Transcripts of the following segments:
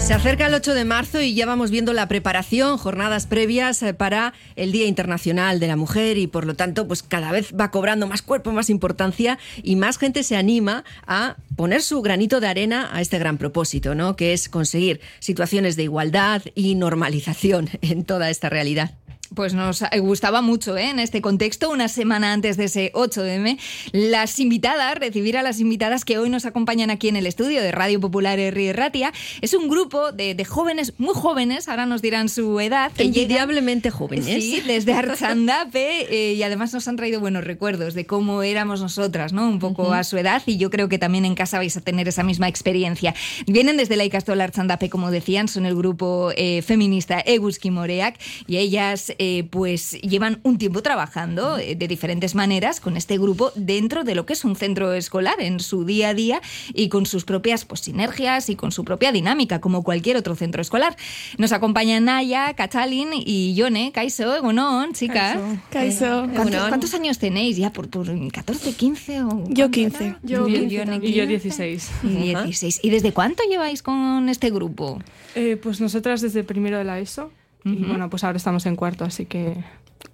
Se acerca el 8 de marzo y ya vamos viendo la preparación, jornadas previas eh, para el Día Internacional de la Mujer y por lo tanto pues cada vez va cobrando más cuerpo, más importancia y más gente se anima a poner su granito de arena a este gran propósito, ¿no? Que es conseguir situaciones de igualdad y normalización en toda esta realidad. Pues nos gustaba mucho ¿eh? en este contexto, una semana antes de ese 8 de M, las invitadas, recibir a las invitadas que hoy nos acompañan aquí en el estudio de Radio Popular R. Ratia. Es un grupo de, jóvenes, muy jóvenes, ahora nos dirán su edad. Envidiablemente jóvenes. Sí, desde Archandape eh, y además nos han traído buenos recuerdos de cómo éramos nosotras, ¿no? Un poco a su edad y yo creo que también en casa vais a tener esa misma experiencia. Vienen desde la Icastola Archandape, como decían, son el grupo eh, feminista Eguski Moreak y ellas eh, pues llevan un tiempo trabajando eh, de diferentes maneras con este grupo dentro de lo que es un centro escolar en su día a día y con sus propias pues, sinergias y con su propia dinámica, como cualquier otro centro escolar. Nos acompañan Naya, Kachalin y Yone. Kaiso, bueno, chicas. Kaiso. ¿Cuántos, años tenéis ya? ¿Por, por 14, 15? O yo 15. Yo, y yo 16. Y 16. ¿Y desde cuánto lleváis con este grupo? Eh, pues nosotras desde primero de la ESO. Y bueno, pues ahora estamos en cuarto, así que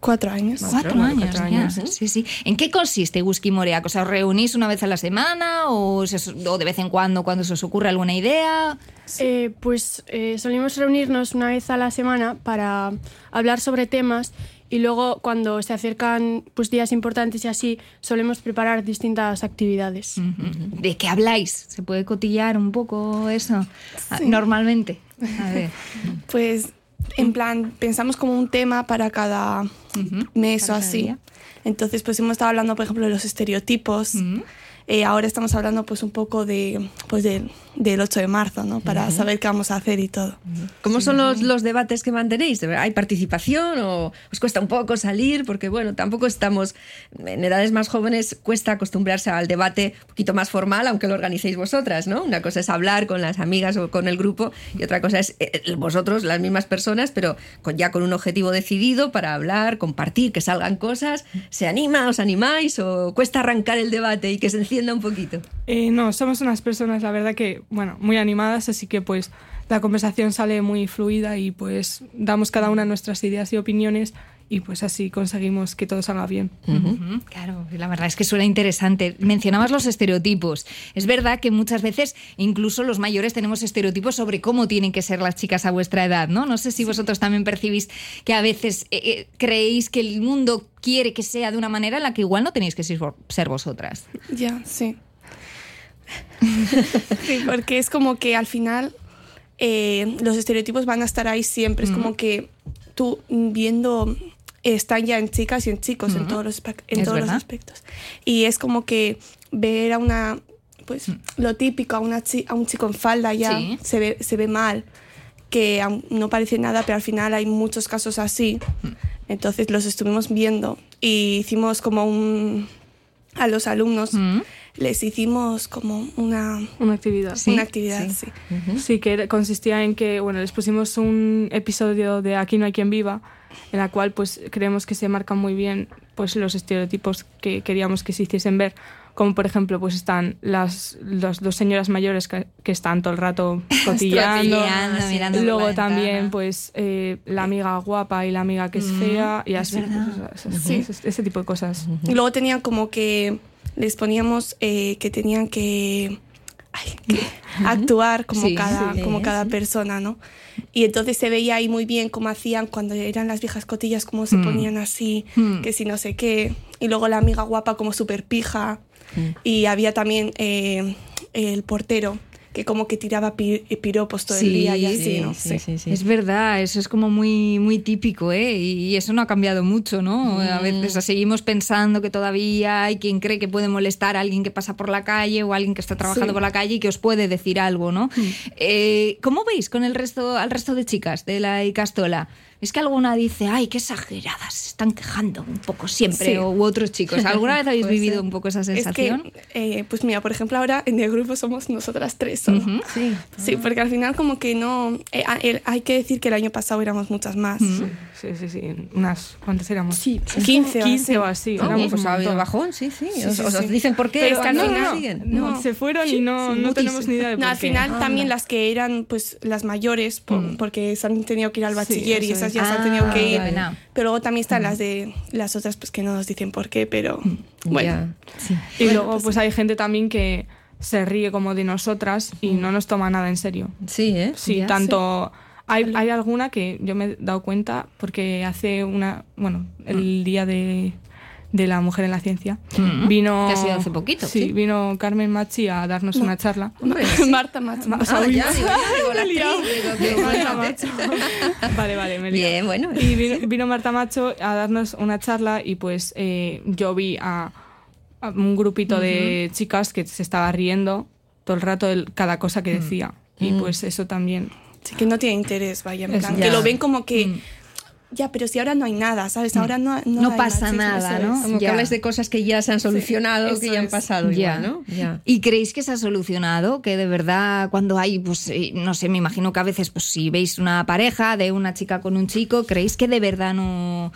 Cuatro años. Cuatro, años, Sí, sí. ¿En qué consiste Whisky Moreac? ¿Os reunís una vez a la semana o, de vez en cuando cuando se os ocurre alguna idea? Eh, pues eh, solimos reunirnos una vez a la semana para hablar sobre temas y luego cuando se acercan pues, días importantes y así solemos preparar distintas actividades. ¿De qué habláis? ¿Se puede cotillar un poco eso normalmente? A ver. pues en plan, pensamos como un tema para cada mes o así. Entonces, pues hemos estado hablando, por ejemplo, de los estereotipos. Eh, ahora estamos hablando pues un poco de, pues del 8 de marzo, ¿no? Para saber qué vamos a hacer y todo. ¿Cómo son los, los, debates que mantenéis? ¿Hay participación o os cuesta un poco salir? Porque bueno, tampoco estamos, en edades más jóvenes cuesta acostumbrarse al debate un poquito más formal, aunque lo organicéis vosotras, ¿no? Una cosa es hablar con las amigas o con el grupo y otra cosa es eh, eh, vosotros, las mismas personas, pero con, ya con un objetivo decidido para hablar, compartir, que salgan cosas. ¿Se anima, os animáis o cuesta arrancar el debate y que se un poquito. Eh, no, somos unas personas, la verdad que, bueno, muy animadas, así que pues la conversación sale muy fluida y pues damos cada una nuestras ideas y opiniones y pues así conseguimos que todo salga bien. Claro, la verdad es que suena interesante. Mencionabas los estereotipos. Es verdad que muchas veces incluso los mayores tenemos estereotipos sobre cómo tienen que ser las chicas a vuestra edad, ¿no? No sé si vosotros también percibís que a veces eh, eh, creéis que el mundo quiere que sea de una manera en la que igual no tenéis que ser vosotras. Ya, sí. sí, porque es como que al final eh, los estereotipos van a estar ahí siempre. Es como que tú viendo están ya en chicas y en chicos en todos, los, en todos los aspectos. Y es como que ver a una, pues mm. lo típico, a, una a un chico en falda ya se, ve, se ve mal, que no parece nada, pero al final hay muchos casos así. Mm. Entonces los estuvimos viendo y hicimos como un... a los alumnos. Mm. Les hicimos como una, una actividad. Una actividad, sí. Sí. que consistía en que, bueno, les pusimos un episodio de Aquí no hay quien viva, en la cual pues creemos que se marcan muy bien pues los estereotipos que queríamos que se hiciesen ver como por ejemplo pues están las, dos señoras mayores que, están todo el rato cotillando mirando luego también pues eh, la amiga guapa y la amiga que es fea y así pues, ese, tipo de cosas. Y luego tenían como que les poníamos eh, que tenían que, actuar como cada como cada persona no y entonces se veía ahí muy bien cómo hacían cuando eran las viejas cotillas, cómo se mm. ponían así, mm. que si no sé qué. Y luego la amiga guapa como súper pija. Mm. Y había también eh, el portero que como que tiraba piropos todo el día y así, no sé. es verdad, eso es como muy, muy típico, ¿eh? Y eso no ha cambiado mucho, ¿no? A veces seguimos pensando que todavía hay quien cree que puede molestar a alguien que pasa por la calle o a alguien que está trabajando por la calle y que os puede decir algo, ¿no? Eh, ¿Cómo veis con el resto, al resto de chicas de la Icastola? Es que alguna dice, ay, qué exageradas, se están quejando un poco siempre, Sí. o, u otros chicos. ¿Alguna vez habéis vivido un poco esa Es que, sensación? eh, pues mira, por ejemplo, ahora en el grupo somos nosotras tres solo. Ujú. Sí. Sí, porque al final como que no... eh, el- hay que decir que el año pasado éramos muchas más. Sí, sí, sí. Unas, ¿cuántas éramos? Sí, 15 o 15 así. o así. Oh, éramos pues ha habido bajón, sí, sí. Sí, os, sí, os- dicen por qué. Pero es que no, no siguen. No, No. se fueron y no, Sí, no tenemos ni idea de por No, al qué. final también las que eran pues las mayores, por- porque se han tenido que ir al Sí, bachiller y eso esas ya se Ah, han tenido que ir. buena. Pero luego también están las de las otras pues que no nos dicen por qué, pero bueno. Ya. Y luego pues hay gente también que se ríe como de nosotras y no nos toma nada en serio. Sí, ¿eh? Sí, Ya. tanto... Hay, hay alguna que yo me he dado cuenta porque hace una... Bueno, el día de, de la mujer en la ciencia Mm. vino... Que ha sido hace poquito, Sí, sí. vino Carmen Machi a darnos una charla. Hombre, sí. Marta Macho. Ma- Ah, ya, digo, digo. Vale, vale, me he liado. Bien, bueno. Y vino, vino Marta Macho a darnos una charla y pues eh, yo vi a, a un grupito de chicas que se estaba riendo todo el rato de cada cosa que decía. Y pues eso también... Sí, que no tiene interés, vaya, en plan, que lo ven como que ya, pero si ahora no hay nada, ¿sabes? Ahora no no, No hay pasa machismo, nada, ¿no? es. Como que hablas de cosas que ya se han solucionado, que ya han es. pasado Ya. igual, ¿no? Ya. ¿Y creéis que se ha solucionado? Que de verdad cuando hay, pues eh, no sé, me imagino que a veces pues si veis una pareja de una chica con un chico, ¿creéis que de verdad no...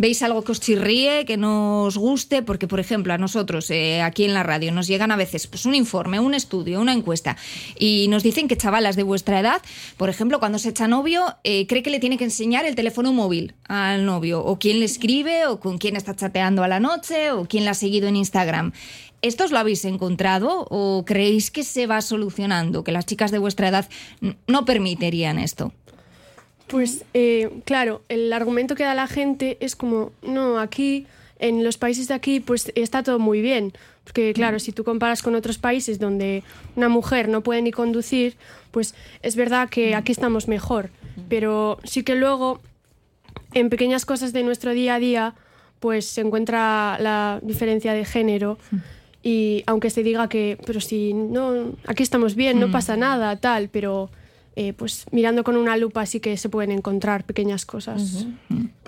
¿Veis algo que os chirríe, que no os guste? Porque, por ejemplo, a nosotros eh, aquí en la radio nos llegan a veces pues, un informe, un estudio, una encuesta y nos dicen que chavalas de vuestra edad, por ejemplo, cuando se echa novio, eh, cree que le tiene que enseñar el teléfono móvil al novio, o quién le escribe, o con quién está chateando a la noche, o quién la ha seguido en Instagram. ¿Estos lo habéis encontrado o creéis que se va solucionando, que las chicas de vuestra edad no permitirían esto? Pues eh, claro, el argumento que da la gente es como, no, aquí, en los países de aquí, pues está todo muy bien. Porque claro, si tú comparas con otros países donde una mujer no puede ni conducir, pues es verdad que aquí estamos mejor. Pero sí que luego, en pequeñas cosas de nuestro día a día, pues se encuentra la diferencia de género. Y aunque se diga que, pero si no, aquí estamos bien, no pasa nada, tal, pero eh, pues mirando con una lupa sí que se pueden encontrar pequeñas cosas.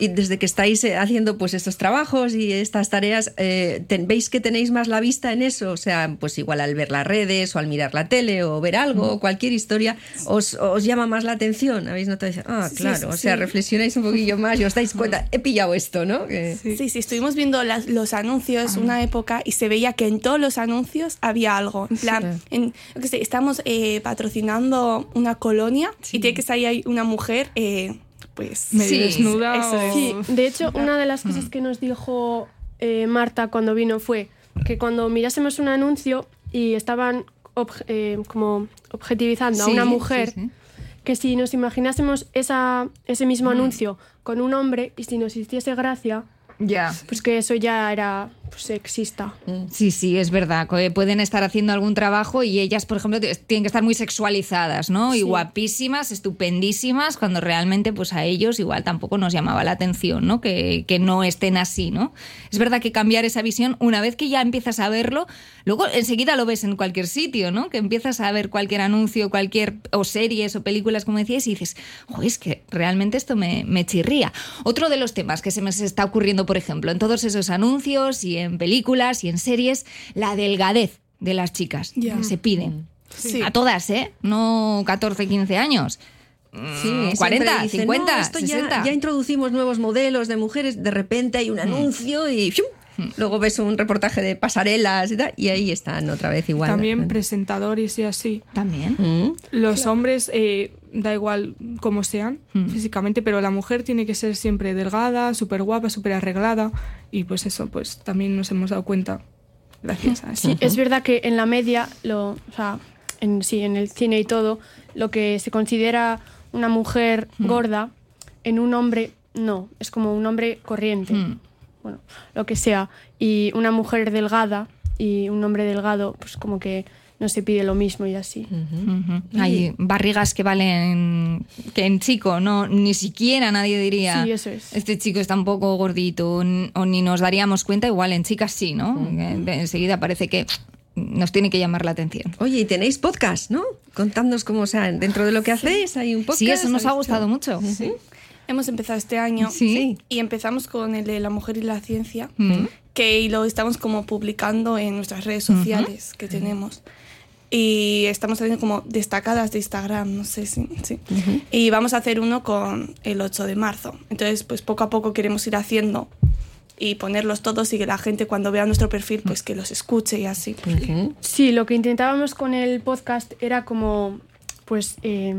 Y desde que estáis eh, haciendo pues estos trabajos y estas tareas, eh, ten- ¿veis que tenéis más la vista en eso? O sea, pues igual al ver las redes o al mirar la tele o ver algo o cualquier historia, os, os llama más la atención. ¿Habéis notado? Ah, claro. sí, o sea, sí. reflexionáis un poquillo más y os dais cuenta, he pillado esto, ¿no? Que- Sí, sí, estuvimos viendo las- los anuncios una época y se veía que en todos los anuncios había algo. En plan, en, estamos eh, patrocinando una colonia y tiene que salir ahí una mujer, eh, pues... medio Sí, desnuda eso es. o- Sí, de hecho, una de las cosas que nos dijo eh, Marta cuando vino fue que cuando mirásemos un anuncio y estaban obje- eh, como objetivizando a una mujer, sí. que si nos imaginásemos esa, ese mismo anuncio con un hombre y si nos hiciese gracia, Ya. pues que eso ya era sexista. Sí, sí, es verdad. que Pueden estar haciendo algún trabajo y ellas, por ejemplo, tienen que estar muy sexualizadas, ¿no? Y guapísimas, estupendísimas, cuando realmente pues a ellos igual tampoco nos llamaba la atención, ¿no? Que, que no estén así, ¿no? Es verdad que cambiar esa visión, una vez que ya empiezas a verlo, luego enseguida lo ves en cualquier sitio, ¿no? Que empiezas a ver cualquier anuncio, cualquier, o series o películas, como decías, y dices, "Jo, es que realmente esto me, me chirría. Otro de los temas que se me está ocurriendo, por ejemplo, en todos esos anuncios y en películas y en series, la delgadez de las chicas que se piden. Sí. A todas, ¿eh? No 14, 15 años. Sí, Mm, siempre 40, dicen, 50, "No, esto ya- 60. Ya, introducimos nuevos modelos de mujeres, de repente hay un anuncio y ¡fium! luego ves un reportaje de pasarelas y tal, y ahí están otra vez igual. También presentadores y así. También. Mm. Los hombres, eh, da igual cómo sean físicamente, pero la mujer tiene que ser siempre delgada, súper guapa, súper arreglada. Y pues eso, pues también nos hemos dado cuenta gracias a eso. Sí, es verdad que en la media, lo, o sea, en, sí, en el cine y todo, lo que se considera una mujer gorda, en un hombre no, es como un hombre corriente, Mm. bueno, lo que sea. Y una mujer delgada y un hombre delgado, pues como que no se pide lo mismo y así. Hay barrigas que valen que en chico no ni siquiera nadie diría Sí, eso es. este chico está un poco gordito o ni nos daríamos cuenta igual en chicas sí no enseguida parece que nos tiene que llamar la atención Oye, y tenéis podcast, ¿no? Contadnos cómo, o sea, dentro de lo que hacéis hay un podcast. sí eso nos ha ¿habéis gustado hecho? mucho Sí. Hemos empezado este año. Sí. Y empezamos con el de la mujer y la ciencia, que lo estamos como publicando en nuestras redes sociales que tenemos. Y estamos haciendo como destacadas de Instagram, no sé si. Sí. Y vamos a hacer uno con el 8 de marzo. Entonces, pues poco a poco queremos ir haciendo y ponerlos todos y que la gente cuando vea nuestro perfil, pues que los escuche y así. Sí, lo que intentábamos con el podcast era como, pues, eh,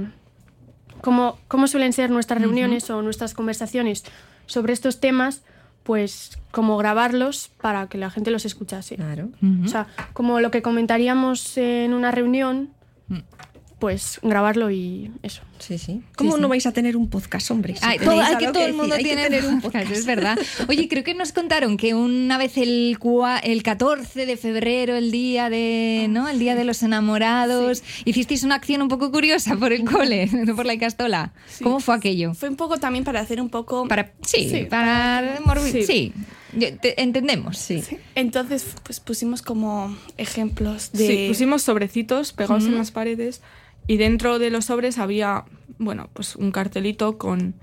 como, como suelen ser nuestras reuniones o nuestras conversaciones sobre estos temas, pues como grabarlos para que la gente los escuchase. Claro. O sea, como lo que comentaríamos en una reunión, pues grabarlo y eso. Sí, sí. ¿Cómo no vais a tener un podcast, hombre? Si Ay, tenéis todo, ay, algo que todo el decir, mundo hay que tiene tener un podcast, es verdad. Oye, creo que nos contaron que una vez el, cua- el 14 de febrero, el día de, ¿no? El día de los enamorados, hicisteis una acción un poco curiosa por el cole, por la Icastola. ¿Cómo fue aquello? Fue un poco también para hacer un poco... Para, sí, Sí, para morbi- sí. te- entendemos. Sí. Entonces, pues pusimos como ejemplos de... Sí, pusimos sobrecitos pegados en las paredes y dentro de los sobres había, bueno, pues un cartelito con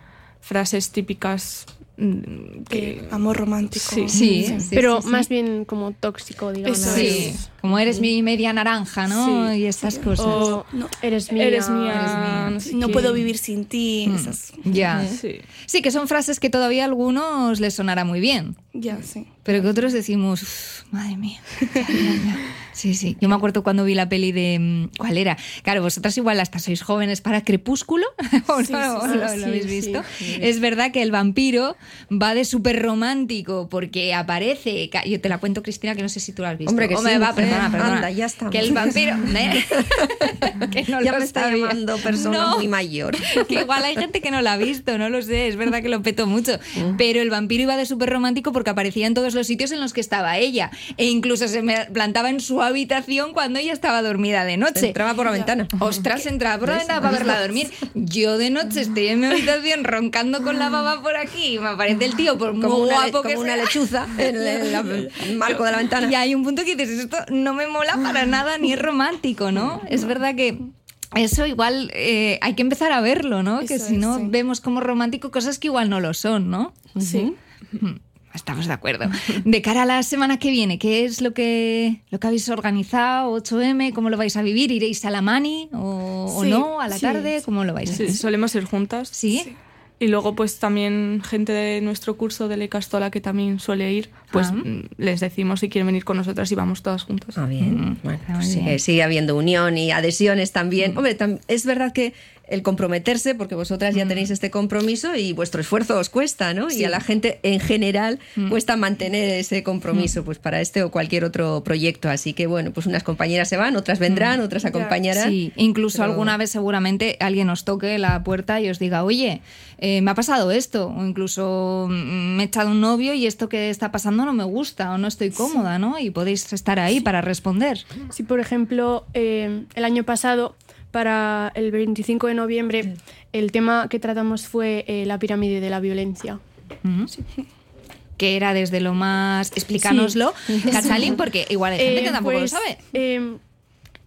frases típicas mm, que... amor romántico. Sí. Sí, sí, Pero sí, sí. más bien como tóxico, digamos. Eso Sí, es. como eres mi media naranja, ¿no? Sí. Y estas cosas. O No, eres mía. Eres mía, eres mía. no sé no puedo vivir sin ti. Esas, Ya. Sí. Sí, que son frases que todavía a algunos les sonará muy bien. ya, sí. Pero que otros decimos, "Uf, madre mía. Sí, sí. Yo me acuerdo cuando vi la peli de. mm, ¿Cuál era? Claro, vosotras igual hasta sois jóvenes para Crepúsculo. ¿O no? Sí, sí, ¿O sí, lo, sí, habéis sí, visto? sí. Es verdad que el vampiro va de súper romántico porque aparece. Yo te la cuento, Cristina, que no sé si tú la has visto. Hombre, que Hombre, sí, va, perdona, perdona. Anda, ya estamos. Que el vampiro. ¿eh? que no ya lo me está llamando persona No. muy mayor. que igual hay gente que no la ha visto, no lo sé, es verdad que lo petó mucho. Mm. Pero el vampiro iba de súper romántico porque aparecía en todos los sitios en los que estaba ella. E incluso se me plantaba en su habitación cuando ella estaba dormida de noche. Entraba por la ventana. Ostras, entraba por la ventana para verla dormir. Yo de noche estoy en mi habitación roncando con la baba por aquí y me aparece el tío por muy Como una, guapo que como una sea. lechuza en el, en la- el marco de la ventana. Y hay un punto que dices, esto no me mola para nada ni es romántico, ¿no? Es verdad que eso igual eh, hay que empezar a verlo, ¿no? que Eso si es, no sí. vemos como romántico cosas que igual no lo son, ¿no? Sí. Estamos de acuerdo. De cara a la semana que viene, ¿qué es lo que, lo que habéis organizado? ¿8M? ¿Cómo lo vais a vivir? ¿Iréis a la mani o, no? ¿A la sí, tarde? ¿Cómo lo vais a Sí, hacer? solemos ir juntas. ¿Sí? Y luego, pues también gente de nuestro curso de Lecastola que también suele ir, pues Ah. mm, les decimos si quieren venir con nosotras y vamos todas juntas. Ah, bien. Bueno, está pues sigue, bien. sigue habiendo unión y adhesiones también. Hombre, tam- es verdad que el comprometerse, porque vosotras ya tenéis este compromiso y vuestro esfuerzo os cuesta, ¿no? Y a la gente en general cuesta mantener ese compromiso, pues para este o cualquier otro proyecto. Así que bueno, pues unas compañeras se van, otras vendrán, otras acompañarán. Sí, incluso Pero- alguna vez seguramente alguien os toque la puerta y os diga, oye, eh, me ha pasado esto, o incluso mm, me he echado un novio y esto que está pasando no me gusta o no estoy cómoda, ¿no? Y podéis estar ahí para responder. Si, por ejemplo, eh, el año pasado, para el 25 de noviembre, el tema que tratamos fue eh, la pirámide de la violencia. Ujú. Que era desde lo más... Explícanoslo, Cachalín, porque igual hay gente Eh, que tampoco pues, lo sabe. eh,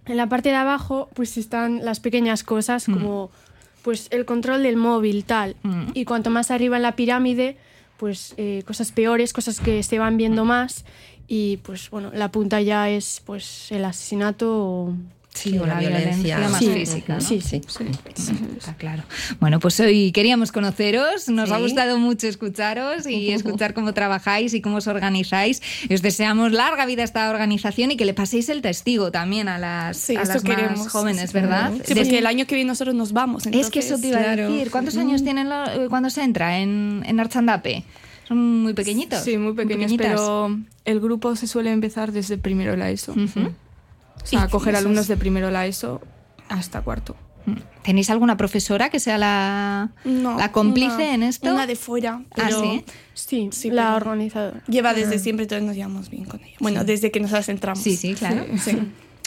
en la parte de abajo, pues están las pequeñas cosas como pues el control del móvil, tal. Mm. Y cuanto más arriba en la pirámide, pues eh, cosas peores, cosas que se van viendo más. Y pues bueno, la punta ya es pues el asesinato o Sí, o la violencia, violencia más Sí. física. ¿no? Sí, Sí. Está claro. Bueno, pues hoy queríamos conoceros, nos ha gustado mucho escucharos y escuchar cómo trabajáis y cómo os organizáis. Y os deseamos larga vida a esta organización y que le paséis el testigo también a las, a las más queremos. jóvenes, ¿verdad? Sí, porque el año que viene nosotros nos vamos. es que eso te iba a decir. ¿Cuántos años tienen lo- eh, cuando se entra en, en Archandape? Son muy pequeñitos. Sí, muy pequeños, pero el grupo se suele empezar desde primero la ESO. Ujú. O sea, acoger alumnos de primero la ESO hasta cuarto. ¿Tenéis alguna profesora que sea la, No, la cómplice una- en esto? Una de fuera. Ah, Pero sí. sí, Sí, la pero- organizadora. Lleva desde siempre, entonces nos llevamos bien con ella. Bueno, desde que nosotras entramos. Sí, sí, claro. Sí.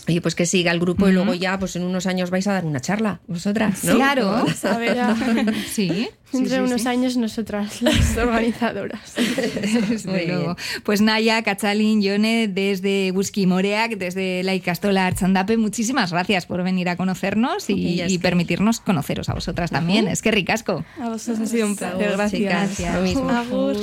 Oye, pues que siga el grupo y luego ya, pues en unos años vais a dar una charla, vosotras, ¿no? Claro. A ver, Sí. sí, Entre sí, unos sí. años nosotras, las organizadoras. Desde Muy luego. bien. Pues Naya, Cachalin, Yone, desde Whisky Moreac, desde la Icastola Archandape, muchísimas gracias por venir a conocernos y, permitirnos conoceros a vosotras también. Es que ricasco. a vosotros Ha sido un placer, Chicas, gracias. lo mismo. Agur.